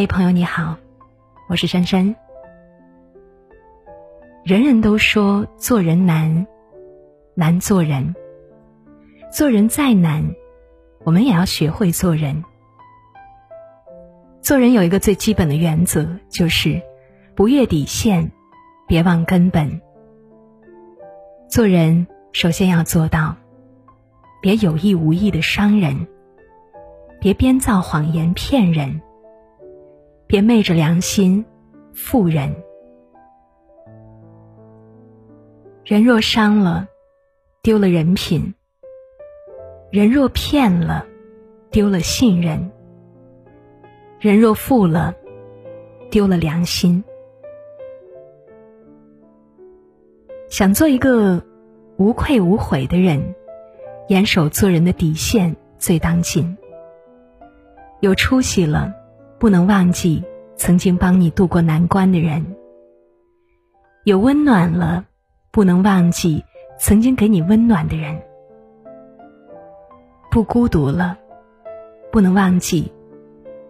嘿，朋友你好，我是珊珊。人人都说做人难，难做人。做人再难，我们也要学会做人。做人有一个最基本的原则，就是不越底线，别忘根本。做人首先要做到，别有意无意的伤人，别编造谎言骗人。别昧着良心负人，人若伤了，丢了人品；人若骗了，丢了信任；人若负了，丢了良心。想做一个无愧无悔的人，严守做人的底线最当紧。有出息了。不能忘记曾经帮你渡过难关的人，有温暖了；不能忘记曾经给你温暖的人，不孤独了；不能忘记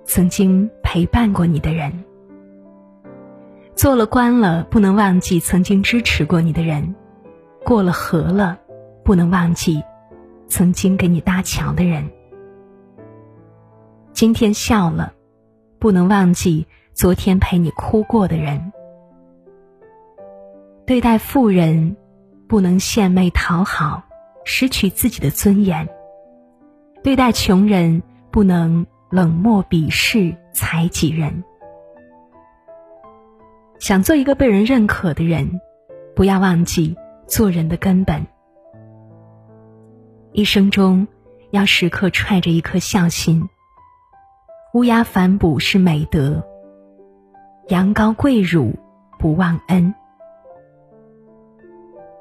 曾经陪伴过你的人，做了官了；不能忘记曾经支持过你的人，过了河了；不能忘记曾经给你搭桥的人，今天笑了。不能忘记昨天陪你哭过的人。对待富人，不能献媚讨好，失去自己的尊严；对待穷人，不能冷漠鄙视，踩己人。想做一个被人认可的人，不要忘记做人的根本。一生中，要时刻揣着一颗孝心。乌鸦反哺是美德，羊羔跪乳不忘恩。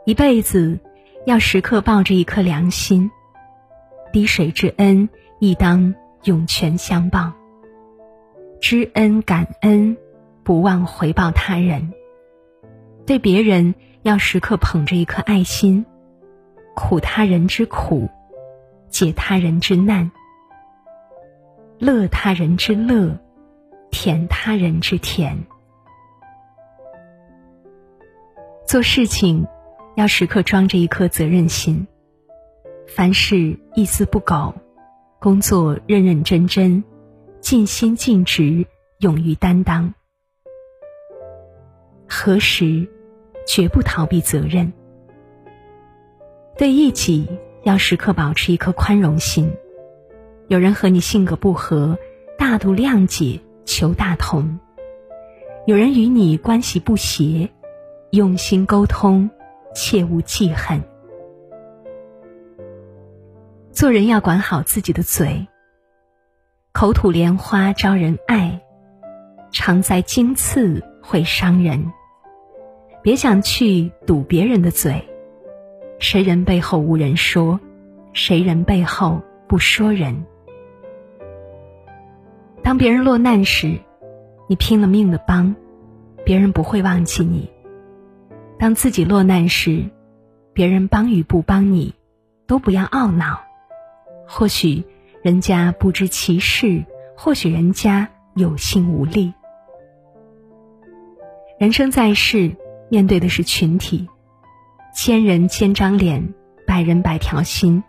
一辈子要时刻抱着一颗良心，滴水之恩亦当涌泉相报。知恩感恩，不忘回报他人。对别人要时刻捧着一颗爱心，苦他人之苦，解他人之难。乐他人之乐，甜他人之甜。做事情要时刻装着一颗责任心，凡事一丝不苟，工作认认真真，尽心尽职，勇于担当。何时绝不逃避责任。对异己要时刻保持一颗宽容心。有人和你性格不合，大度谅解，求大同；有人与你关系不协，用心沟通，切勿记恨。做人要管好自己的嘴，口吐莲花招人爱，常在荆刺会伤人。别想去堵别人的嘴，谁人背后无人说，谁人背后不说人。当别人落难时，你拼了命的帮，别人不会忘记你；当自己落难时，别人帮与不帮你，都不要懊恼。或许人家不知其事，或许人家有心无力。人生在世，面对的是群体，千人千张脸，百人百条心。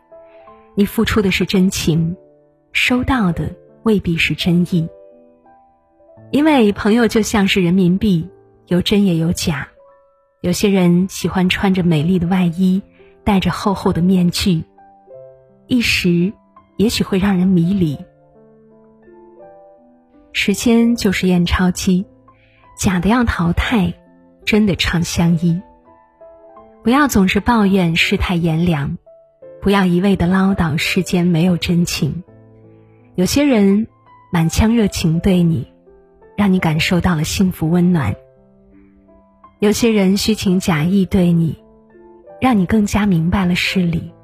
你付出的是真情，收到的。未必是真意，因为朋友就像是人民币，有真也有假。有些人喜欢穿着美丽的外衣，戴着厚厚的面具，一时也许会让人迷离。时间就是验钞机，假的要淘汰，真的常相依。不要总是抱怨世态炎凉，不要一味的唠叨世间没有真情。有些人满腔热情对你，让你感受到了幸福温暖；有些人虚情假意对你，让你更加明白了事理。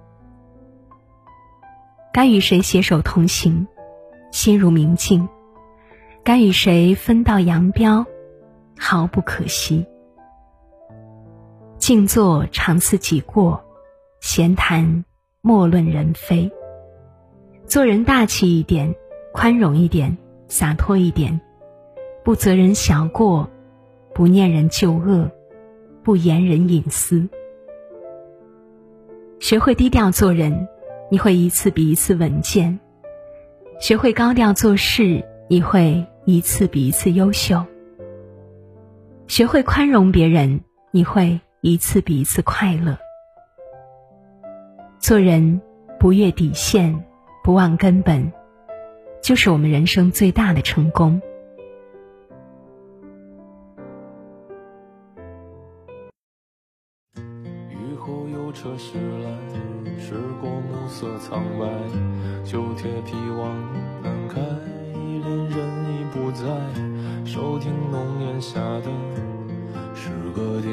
该与谁携手同行，心如明镜；该与谁分道扬镳，毫不可惜。静坐常思己过，闲谈莫论人非。做人大气一点，宽容一点，洒脱一点，不责人小过，不念人旧恶，不言人隐私。学会低调做人，你会一次比一次稳健；学会高调做事，你会一次比一次优秀；学会宽容别人，你会一次比一次快乐。做人不越底线，不忘根本，就是我们人生最大的成功。雨后有车驶来，驶过暮色苍白，旧铁皮往南开，恋人已不在，收听浓烟下的诗歌电